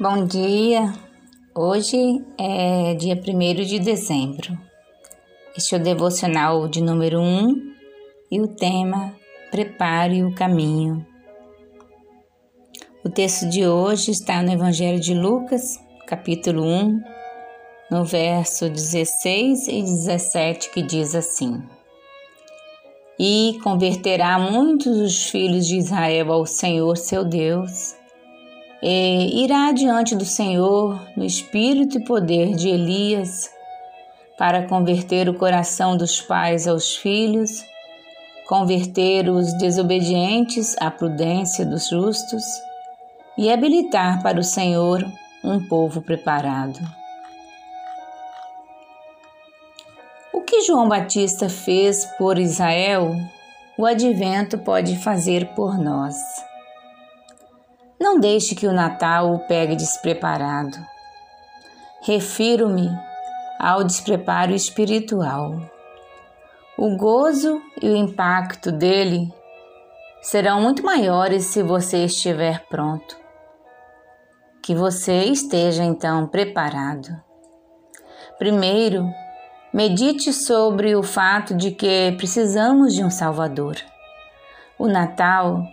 Bom dia! Hoje é dia 1 de dezembro. Este é o devocional de número 1 e o tema Prepare o caminho. O texto de hoje está no Evangelho de Lucas, capítulo 1, no verso 16 e 17, que diz assim: E converterá muitos dos filhos de Israel ao Senhor seu Deus e irá diante do Senhor no espírito e poder de Elias, para converter o coração dos pais aos filhos, converter os desobedientes à prudência dos justos e habilitar para o Senhor um povo preparado. O que João Batista fez por Israel, o advento pode fazer por nós. Não deixe que o Natal o pegue despreparado. Refiro-me ao despreparo espiritual. O gozo e o impacto dele serão muito maiores se você estiver pronto. Que você esteja então preparado. Primeiro, medite sobre o fato de que precisamos de um Salvador. O Natal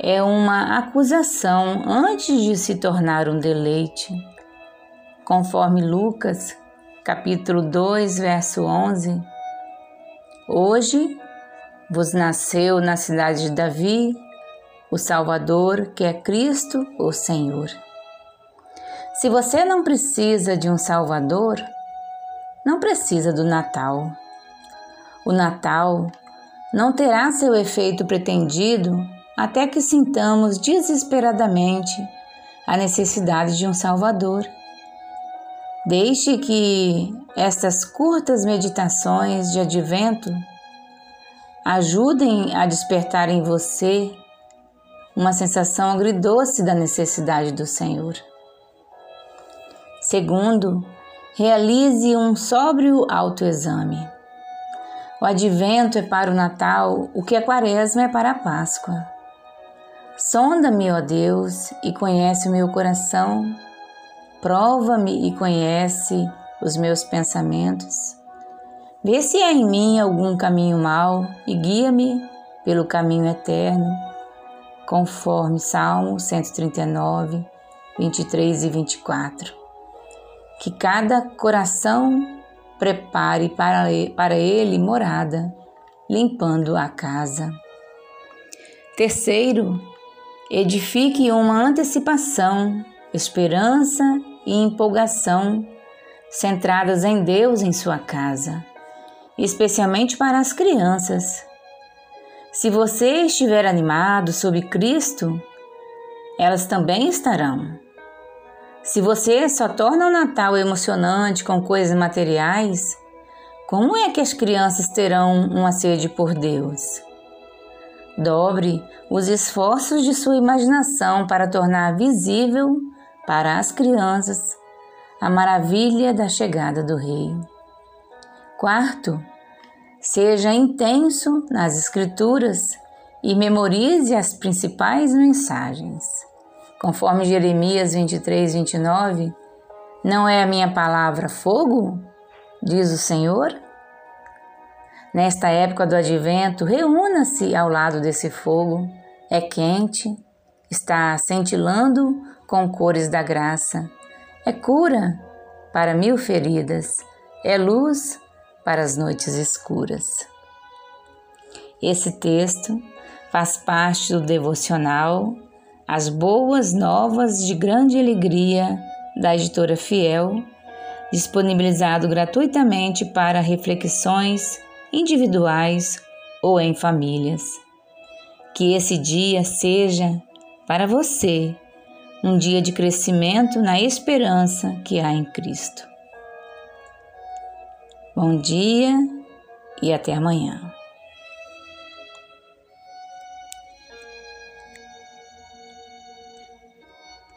é uma acusação antes de se tornar um deleite. Conforme Lucas, capítulo 2, verso 11, Hoje vos nasceu na cidade de Davi o Salvador, que é Cristo, o Senhor. Se você não precisa de um Salvador, não precisa do Natal. O Natal não terá seu efeito pretendido até que sintamos desesperadamente a necessidade de um Salvador. Deixe que estas curtas meditações de advento ajudem a despertar em você uma sensação agridoce da necessidade do Senhor. Segundo, realize um sóbrio autoexame. O advento é para o Natal o que a quaresma é para a Páscoa. Sonda-me, ó Deus, e conhece o meu coração. Prova-me e conhece os meus pensamentos. Vê se há em mim algum caminho mau e guia-me pelo caminho eterno, conforme Salmo 139, 23 e 24. Que cada coração prepare para, para ele morada, limpando a casa. Terceiro, Edifique uma antecipação, esperança e empolgação centradas em Deus em sua casa, especialmente para as crianças. Se você estiver animado sobre Cristo, elas também estarão. Se você só torna o Natal emocionante com coisas materiais, como é que as crianças terão uma sede por Deus? Dobre os esforços de sua imaginação para tornar visível para as crianças a maravilha da chegada do Rei. Quarto, seja intenso nas Escrituras e memorize as principais mensagens. Conforme Jeremias 23, 29, não é a minha palavra fogo? Diz o Senhor. Nesta época do advento, reúna-se ao lado desse fogo. É quente, está cintilando com cores da graça. É cura para mil feridas, é luz para as noites escuras. Esse texto faz parte do devocional As Boas Novas de Grande Alegria da editora Fiel, disponibilizado gratuitamente para reflexões individuais ou em famílias. Que esse dia seja, para você, um dia de crescimento na esperança que há em Cristo. Bom dia e até amanhã.